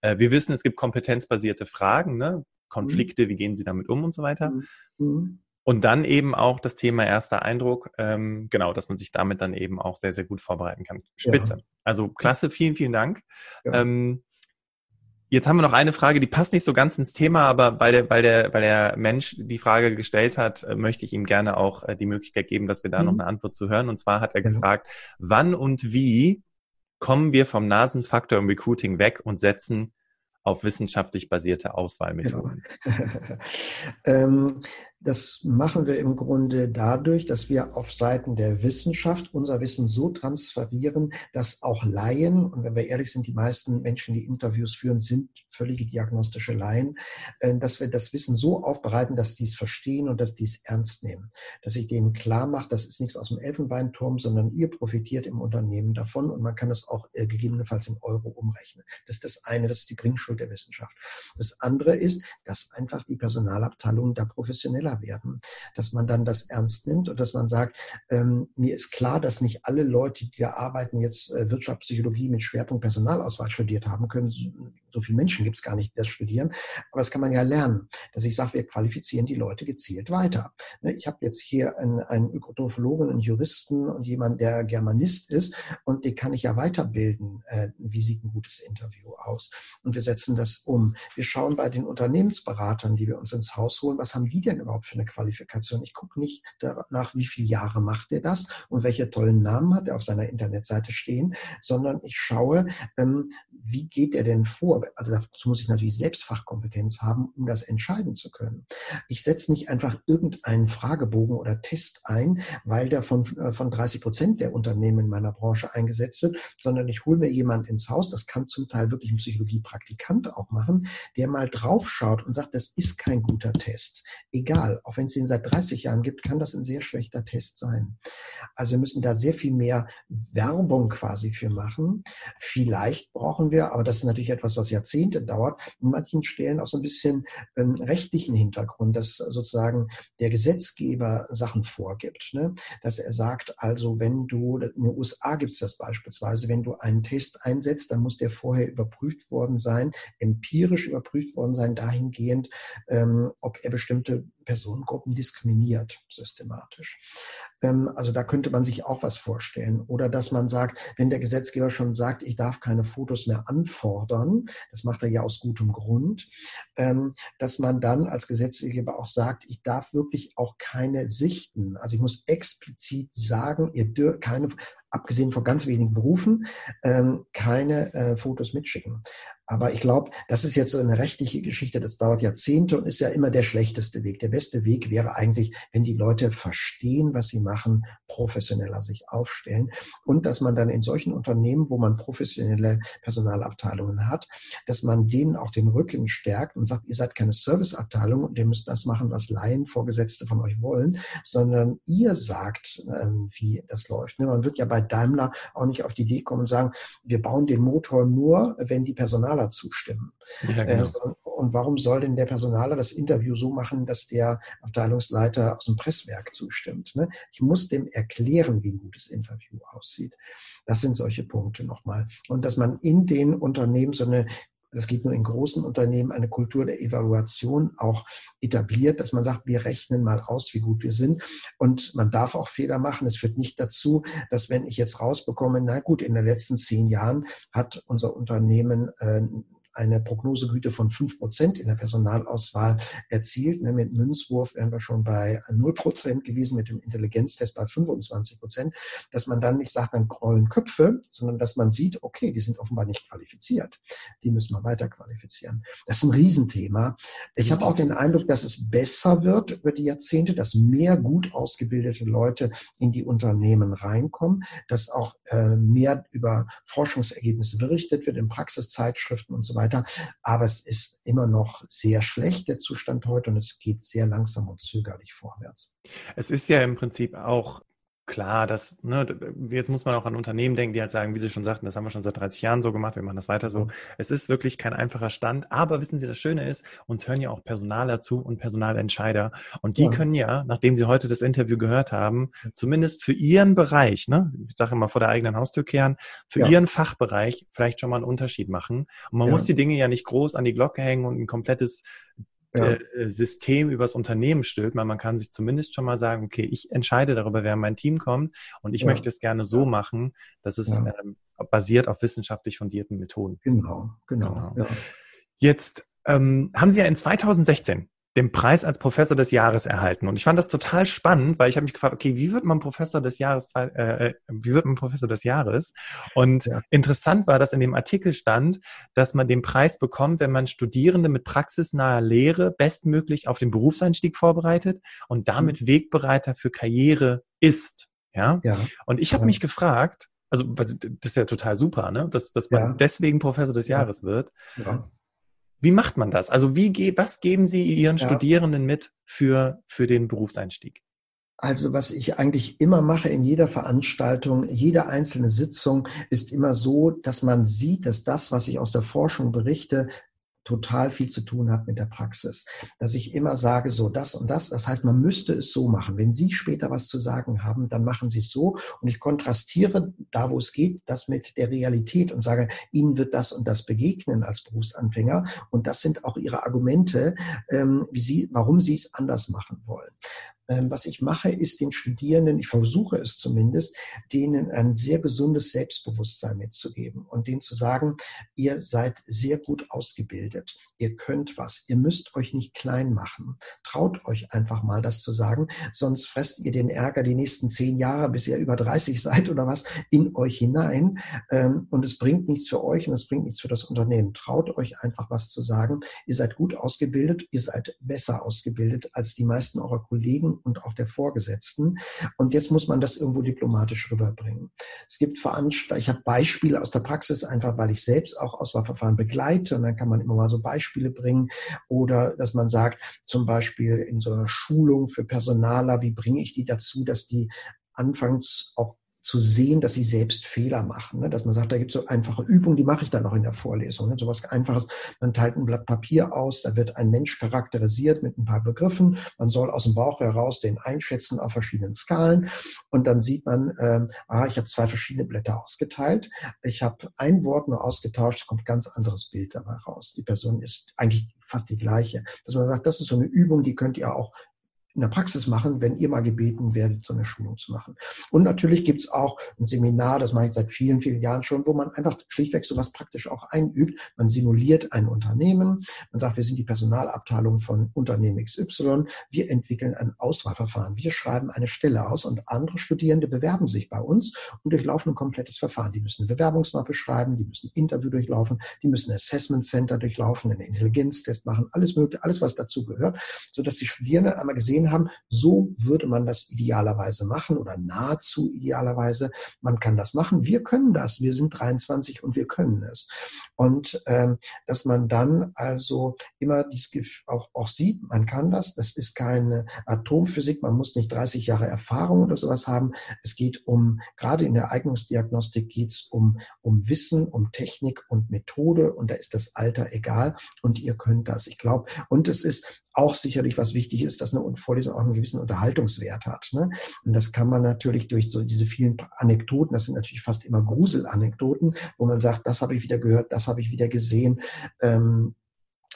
Äh, wir wissen, es gibt kompetenzbasierte Fragen, ne? Konflikte, mhm. wie gehen Sie damit um und so weiter. Mhm. mhm. Und dann eben auch das Thema erster Eindruck, ähm, genau, dass man sich damit dann eben auch sehr, sehr gut vorbereiten kann. Spitze. Also klasse, vielen, vielen Dank. Ähm, Jetzt haben wir noch eine Frage, die passt nicht so ganz ins Thema, aber weil der, weil der, weil der Mensch die Frage gestellt hat, äh, möchte ich ihm gerne auch äh, die Möglichkeit geben, dass wir da mhm. noch eine Antwort zu hören. Und zwar hat er mhm. gefragt, wann und wie kommen wir vom Nasenfaktor im Recruiting weg und setzen auf wissenschaftlich basierte Auswahlmethoden? Genau. (laughs) ähm, das machen wir im Grunde dadurch, dass wir auf Seiten der Wissenschaft unser Wissen so transferieren, dass auch Laien, und wenn wir ehrlich sind, die meisten Menschen, die Interviews führen, sind völlige diagnostische Laien, äh, dass wir das Wissen so aufbereiten, dass die es verstehen und dass die es ernst nehmen. Dass ich denen klar mache, das ist nichts aus dem Elfenbeinturm, sondern ihr profitiert im Unternehmen davon und man kann es auch äh, gegebenenfalls in Euro umrechnen. Das ist das eine, das ist die Bringschuld der Wissenschaft. Das andere ist, dass einfach die Personalabteilungen da professioneller schneller werden, dass man dann das ernst nimmt und dass man sagt, ähm, mir ist klar, dass nicht alle Leute, die da arbeiten, jetzt äh, Wirtschaftspsychologie mit Schwerpunkt Personalauswahl studiert haben können. So, so viele Menschen gibt es gar nicht, die das studieren. Aber das kann man ja lernen, dass ich sage, wir qualifizieren die Leute gezielt weiter. Ne, ich habe jetzt hier einen, einen Ökotrophologen, einen Juristen und jemanden, der Germanist ist und den kann ich ja weiterbilden. Äh, wie sieht ein gutes Interview aus? Und wir setzen das um. Wir schauen bei den Unternehmensberatern, die wir uns ins Haus holen, was haben die denn überhaupt überhaupt für eine Qualifikation? Ich gucke nicht danach, wie viele Jahre macht er das und welche tollen Namen hat er auf seiner Internetseite stehen, sondern ich schaue, ähm, wie geht er denn vor? Also dazu muss ich natürlich Selbstfachkompetenz haben, um das entscheiden zu können. Ich setze nicht einfach irgendeinen Fragebogen oder Test ein, weil der von, äh, von 30 Prozent der Unternehmen in meiner Branche eingesetzt wird, sondern ich hole mir jemand ins Haus, das kann zum Teil wirklich ein Psychologiepraktikant auch machen, der mal draufschaut und sagt, das ist kein guter Test. Egal, Fall, auch wenn es den seit 30 Jahren gibt, kann das ein sehr schlechter Test sein. Also wir müssen da sehr viel mehr Werbung quasi für machen. Vielleicht brauchen wir, aber das ist natürlich etwas, was Jahrzehnte dauert, in manchen Stellen auch so ein bisschen ähm, rechtlichen Hintergrund, dass sozusagen der Gesetzgeber Sachen vorgibt. Ne? Dass er sagt, also wenn du, in den USA gibt es das beispielsweise, wenn du einen Test einsetzt, dann muss der vorher überprüft worden sein, empirisch überprüft worden sein, dahingehend, ähm, ob er bestimmte Personengruppen diskriminiert systematisch. Ähm, also da könnte man sich auch was vorstellen. Oder dass man sagt, wenn der Gesetzgeber schon sagt, ich darf keine Fotos mehr anfordern, das macht er ja aus gutem Grund, ähm, dass man dann als Gesetzgeber auch sagt, ich darf wirklich auch keine sichten. Also ich muss explizit sagen, ihr dürft keine abgesehen von ganz wenigen Berufen, ähm, keine äh, Fotos mitschicken. Aber ich glaube, das ist jetzt so eine rechtliche Geschichte, das dauert Jahrzehnte und ist ja immer der schlechteste Weg. Der beste Weg wäre eigentlich, wenn die Leute verstehen, was sie machen, professioneller sich aufstellen und dass man dann in solchen Unternehmen, wo man professionelle Personalabteilungen hat, dass man denen auch den Rücken stärkt und sagt, ihr seid keine Serviceabteilung und ihr müsst das machen, was Laien, Vorgesetzte von euch wollen, sondern ihr sagt, ähm, wie das läuft. Ne? Man wird ja bei Daimler auch nicht auf die Idee kommen und sagen, wir bauen den Motor nur, wenn die Personal Personaler zustimmen. Ja, genau. Äh, und warum soll denn der Personaler das Interview so machen, dass der Abteilungsleiter aus dem Presswerk zustimmt? Ne? Ich muss dem erklären, wie ein gutes Interview aussieht. Das sind solche Punkte nochmal. Und dass man in den Unternehmen so eine das geht nur in großen Unternehmen, eine Kultur der Evaluation auch etabliert, dass man sagt, wir rechnen mal aus, wie gut wir sind. Und man darf auch Fehler machen. Es führt nicht dazu, dass wenn ich jetzt rausbekomme, na gut, in den letzten zehn Jahren hat unser Unternehmen äh, eine Prognosegüte von fünf Prozent in der Personalauswahl erzielt. Ne, mit Münzwurf wären wir schon bei null Prozent gewesen, mit dem Intelligenztest bei 25 Prozent, dass man dann nicht sagt, dann rollen Köpfe, sondern dass man sieht, okay, die sind offenbar nicht qualifiziert. Die müssen wir weiter qualifizieren. Das ist ein Riesenthema. Ich habe auch den Eindruck, dass es besser wird über die Jahrzehnte, dass mehr gut ausgebildete Leute in die Unternehmen reinkommen, dass auch äh, mehr über Forschungsergebnisse berichtet wird in Praxiszeitschriften und so weiter weiter. Aber es ist immer noch sehr schlecht, der Zustand heute, und es geht sehr langsam und zögerlich vorwärts. Es ist ja im Prinzip auch klar, dass, ne, jetzt muss man auch an Unternehmen denken, die halt sagen, wie Sie schon sagten, das haben wir schon seit 30 Jahren so gemacht, wir machen das weiter so. Mhm. Es ist wirklich kein einfacher Stand, aber wissen Sie, das Schöne ist, uns hören ja auch Personaler zu und Personalentscheider und die ja. können ja, nachdem Sie heute das Interview gehört haben, zumindest für Ihren Bereich, ne, ich sage immer vor der eigenen Haustür kehren, für ja. Ihren Fachbereich vielleicht schon mal einen Unterschied machen. Und man ja. muss die Dinge ja nicht groß an die Glocke hängen und ein komplettes ja. Äh, System übers Unternehmen stülpt, weil man kann sich zumindest schon mal sagen, okay, ich entscheide darüber, wer in mein Team kommt und ich ja. möchte es gerne so machen, dass es ja. ähm, basiert auf wissenschaftlich fundierten Methoden. Genau, genau. genau. Jetzt ähm, haben Sie ja in 2016 den Preis als Professor des Jahres erhalten. Und ich fand das total spannend, weil ich habe mich gefragt, okay, wie wird man Professor des Jahres, äh, äh, wie wird man Professor des Jahres? Und ja. interessant war, dass in dem Artikel stand, dass man den Preis bekommt, wenn man Studierende mit praxisnaher Lehre bestmöglich auf den Berufseinstieg vorbereitet und damit mhm. Wegbereiter für Karriere ist. Ja. ja. Und ich habe ja. mich gefragt, also das ist ja total super, ne? Dass, dass man deswegen Professor des Jahres wird. Ja. Wie macht man das? Also wie ge was geben Sie Ihren ja. Studierenden mit für, für den Berufseinstieg? Also was ich eigentlich immer mache in jeder Veranstaltung, jede einzelne Sitzung ist immer so, dass man sieht, dass das, was ich aus der Forschung berichte, total viel zu tun hat mit der Praxis. Dass ich immer sage, so das und das. Das heißt, man müsste es so machen. Wenn Sie später was zu sagen haben, dann machen Sie es so. Und ich kontrastiere da, wo es geht, das mit der Realität und sage, Ihnen wird das und das begegnen als Berufsanfänger. Und das sind auch Ihre Argumente, ähm, wie Sie, warum Sie es anders machen wollen. Ähm, was ich mache, ist den Studierenden, ich versuche es zumindest, denen ein sehr gesundes Selbstbewusstsein mitzugeben und denen zu sagen, ihr seid sehr gut ausgebildet, ihr könnt was, ihr müsst euch nicht klein machen. Traut euch einfach mal das zu sagen, sonst fresst ihr den Ärger die nächsten zehn Jahre, bis ihr über 30 (laughs) seid oder was, in euch hinein. Ähm, und es bringt nichts für euch und es bringt nichts für das Unternehmen. Traut euch einfach was zu sagen. Ihr seid gut ausgebildet, ihr seid besser ausgebildet als die meisten eurer Kollegen und auch der Vorgesetzten. Und jetzt muss man das irgendwo diplomatisch rüberbringen. Es gibt Veranstaltungen, ich habe Beispiele aus der Praxis, einfach weil ich selbst auch Auswahlverfahren begleite und dann kann man immer mal so Beispiele bringen oder dass man sagt, zum Beispiel in so einer Schulung für Personaler, wie bringe ich die dazu, dass die anfangs auch zu sehen, dass sie selbst Fehler machen. Ne? Dass man sagt, da gibt es so einfache Übungen, die mache ich dann auch in der Vorlesung. Ne? So was Einfaches, man teilt ein Blatt Papier aus, da wird ein Mensch charakterisiert mit ein paar Begriffen. Man soll aus dem Bauch heraus den einschätzen auf verschiedenen Skalen. Und dann sieht man, ähm, ah, ich habe zwei verschiedene Blätter ausgeteilt. Ich habe ein Wort nur ausgetauscht, kommt ganz anderes Bild dabei raus. Die Person ist eigentlich fast die gleiche. Dass man sagt, das ist so eine Übung, die könnt ihr auch in der Praxis machen, wenn ihr mal gebeten werdet, so eine Schulung zu machen. Und natürlich gibt es auch ein Seminar, das mache ich seit vielen, vielen Jahren schon, wo man einfach schlichtweg sowas praktisch auch einübt. Man simuliert ein Unternehmen, man sagt, wir sind die Personalabteilung von Unternehmen XY, wir entwickeln ein Auswahlverfahren, wir schreiben eine Stelle aus und andere Studierende bewerben sich bei uns und durchlaufen ein komplettes Verfahren. Die müssen eine Bewerbungsmappe schreiben, die müssen ein Interview durchlaufen, die müssen ein Assessment Center durchlaufen, einen Intelligenztest machen, alles mögliche, alles was dazu gehört, sodass die Studierenden einmal gesehen haben, so würde man das idealerweise machen oder nahezu idealerweise. Man kann das machen. Wir können das. Wir sind 23 und wir können es. Und ähm, dass man dann also immer dies auch, auch sieht, man kann das. Das ist keine Atomphysik. Man muss nicht 30 Jahre Erfahrung oder sowas haben. Es geht um, gerade in der Eignungsdiagnostik geht es um, um Wissen, um Technik und Methode. Und da ist das Alter egal. Und ihr könnt das. Ich glaube, und es ist auch sicherlich was wichtig ist, dass eine Vorlesung auch einen gewissen Unterhaltungswert hat. Ne? Und das kann man natürlich durch so diese vielen Anekdoten, das sind natürlich fast immer Gruselanekdoten, wo man sagt, das habe ich wieder gehört, das habe ich wieder gesehen. Ähm,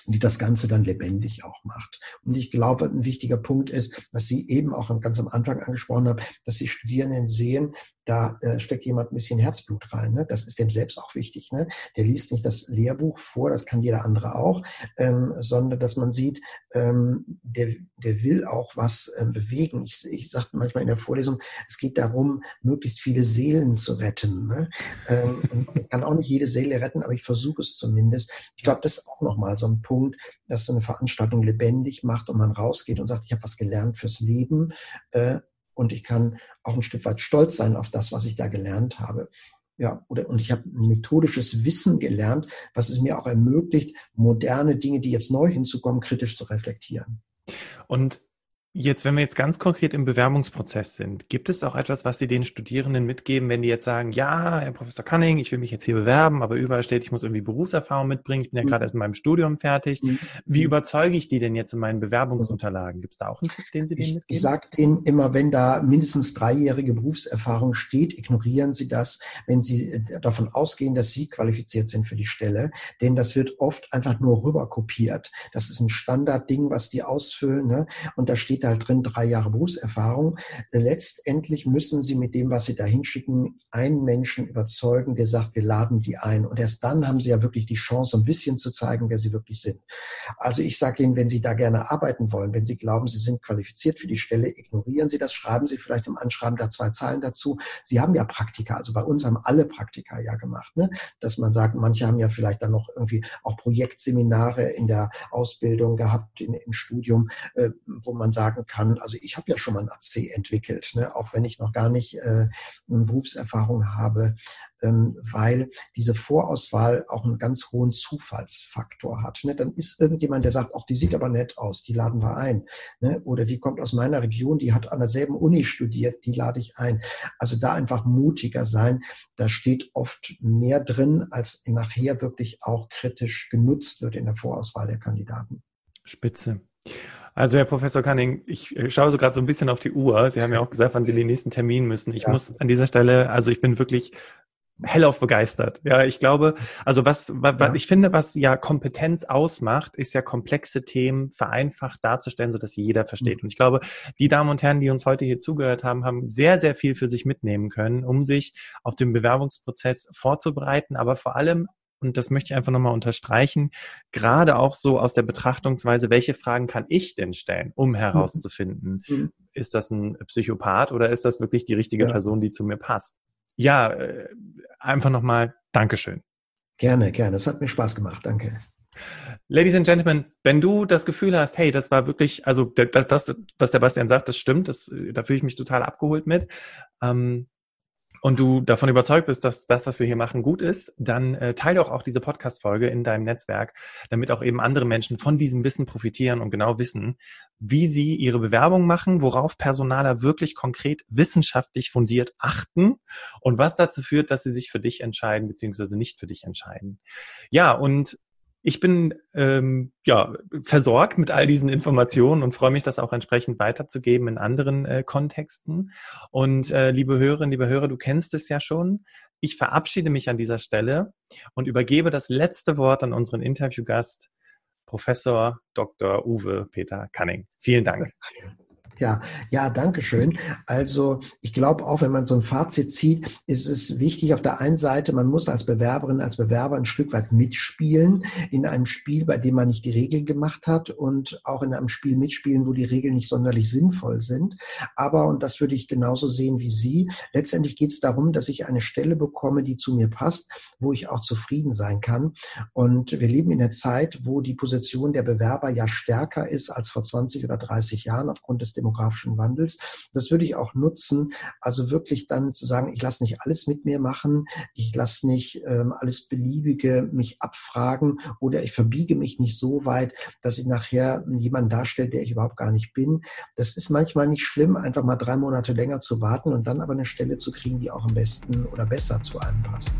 die das Ganze dann lebendig auch macht. Und ich glaube, ein wichtiger Punkt ist, was Sie eben auch ganz am Anfang angesprochen haben, dass die Studierenden sehen, da äh, steckt jemand ein bisschen Herzblut rein. Ne? Das ist dem selbst auch wichtig. Ne? Der liest nicht das Lehrbuch vor, das kann jeder andere auch, ähm, sondern dass man sieht, ähm, der, der will auch was ähm, bewegen. Ich, ich sagte manchmal in der Vorlesung, es geht darum, möglichst viele Seelen zu retten. Ne? Ähm, ich kann auch nicht jede Seele retten, aber ich versuche es zumindest. Ich glaube, das ist auch nochmal so ein Punkt, dass so eine Veranstaltung lebendig macht und man rausgeht und sagt, ich habe was gelernt fürs Leben. Äh, und ich kann auch ein Stück weit stolz sein auf das, was ich da gelernt habe. Ja, oder, und ich habe ein methodisches Wissen gelernt, was es mir auch ermöglicht, moderne Dinge, die jetzt neu hinzukommen, kritisch zu reflektieren. Und Jetzt, wenn wir jetzt ganz konkret im Bewerbungsprozess sind, gibt es auch etwas, was Sie den Studierenden mitgeben, wenn die jetzt sagen, ja, Herr Professor Cunning, ich will mich jetzt hier bewerben, aber überall steht, ich muss irgendwie Berufserfahrung mitbringen, ich bin ja mhm. gerade erst mit meinem Studium fertig. Mhm. Wie mhm. überzeuge ich die denn jetzt in meinen Bewerbungsunterlagen? Gibt es da auch einen Tipp, den Sie denen mitgeben? Ich sage denen immer, wenn da mindestens dreijährige Berufserfahrung steht, ignorieren Sie das, wenn Sie äh, davon ausgehen, dass Sie qualifiziert sind für die Stelle, denn das wird oft einfach nur rüberkopiert. Das ist ein Standardding, was die ausfüllen, ne? und da steht halt drin, drei Jahre Berufserfahrung. Letztendlich müssen Sie mit dem, was Sie da hinschicken, einen Menschen überzeugen, der sagt, wir laden die ein. Und erst dann haben Sie ja wirklich die Chance, ein bisschen zu zeigen, wer Sie wirklich sind. Also ich sage Ihnen, wenn Sie da gerne arbeiten wollen, wenn Sie glauben, Sie sind qualifiziert für die Stelle, ignorieren Sie das, schreiben Sie vielleicht im Anschreiben da zwei Zahlen dazu. Sie haben ja Praktika, also bei uns haben alle Praktika ja gemacht, ne? dass man sagt, manche haben ja vielleicht dann noch irgendwie auch Projektseminare in der Ausbildung gehabt, in, im Studium, äh, wo man sagt, sagen kann, also ich habe ja schon mal ein AC entwickelt, ne, auch wenn ich noch gar nicht äh, eine Berufserfahrung habe, ähm, weil diese Vorauswahl auch einen ganz hohen Zufallsfaktor hat. Ne? Dann ist irgendjemand, der sagt, auch die sieht aber nett aus, die laden wir ein. Ne? Oder die kommt aus meiner Region, die hat an derselben Uni studiert, die lade ich ein. Also da einfach mutiger sein. Da steht oft mehr drin, als nachher wirklich auch kritisch genutzt wird in der Vorauswahl der Kandidaten. Spitze. Also Herr Professor Canning, ich schaue so gerade so ein bisschen auf die Uhr. Sie haben ja auch gesagt, wann Sie den nächsten Termin müssen. Ich ja. muss an dieser Stelle, also ich bin wirklich hellauf begeistert. Ja, ich glaube, also was, was ja. ich finde, was ja Kompetenz ausmacht, ist ja komplexe Themen vereinfacht darzustellen, so dass jeder versteht. Mhm. Und ich glaube, die Damen und Herren, die uns heute hier zugehört haben, haben sehr, sehr viel für sich mitnehmen können, um sich auf den Bewerbungsprozess vorzubereiten, aber vor allem und das möchte ich einfach nochmal unterstreichen, gerade auch so aus der Betrachtungsweise, welche Fragen kann ich denn stellen, um mhm. herauszufinden, mhm. ist das ein Psychopath oder ist das wirklich die richtige ja. Person, die zu mir passt? Ja, äh, einfach nochmal Dankeschön. Gerne, gerne. Es hat mir Spaß gemacht. Danke. Ladies and Gentlemen, wenn du das Gefühl hast, hey, das war wirklich, also das, das was der Bastian sagt, das stimmt, das, da fühle ich mich total abgeholt mit. Ähm, und du davon überzeugt bist, dass das, was wir hier machen, gut ist, dann äh, teile doch auch diese Podcast-Folge in deinem Netzwerk, damit auch eben andere Menschen von diesem Wissen profitieren und genau wissen, wie sie ihre Bewerbung machen, worauf Personaler wirklich konkret wissenschaftlich fundiert achten und was dazu führt, dass sie sich für dich entscheiden beziehungsweise nicht für dich entscheiden. Ja, und ich bin ähm, ja versorgt mit all diesen Informationen und freue mich, das auch entsprechend weiterzugeben in anderen äh, Kontexten. Und äh, liebe Hörerinnen, liebe Hörer, du kennst es ja schon. Ich verabschiede mich an dieser Stelle und übergebe das letzte Wort an unseren Interviewgast, Professor Dr. Uwe Peter Canning. Vielen Dank. (laughs) Ja, ja, danke schön. Also ich glaube auch, wenn man so ein Fazit zieht, ist es wichtig auf der einen Seite, man muss als Bewerberin, als Bewerber ein Stück weit mitspielen in einem Spiel, bei dem man nicht die Regeln gemacht hat und auch in einem Spiel mitspielen, wo die Regeln nicht sonderlich sinnvoll sind. Aber, und das würde ich genauso sehen wie Sie, letztendlich geht es darum, dass ich eine Stelle bekomme, die zu mir passt, wo ich auch zufrieden sein kann. Und wir leben in der Zeit, wo die Position der Bewerber ja stärker ist als vor 20 oder 30 Jahren aufgrund des demografischen Wandels. Das würde ich auch nutzen, also wirklich dann zu sagen, ich lasse nicht alles mit mir machen, ich lasse nicht ähm, alles Beliebige mich abfragen oder ich verbiege mich nicht so weit, dass ich nachher jemanden darstelle, der ich überhaupt gar nicht bin. Das ist manchmal nicht schlimm, einfach mal drei Monate länger zu warten und dann aber eine Stelle zu kriegen, die auch am besten oder besser zu einem passt.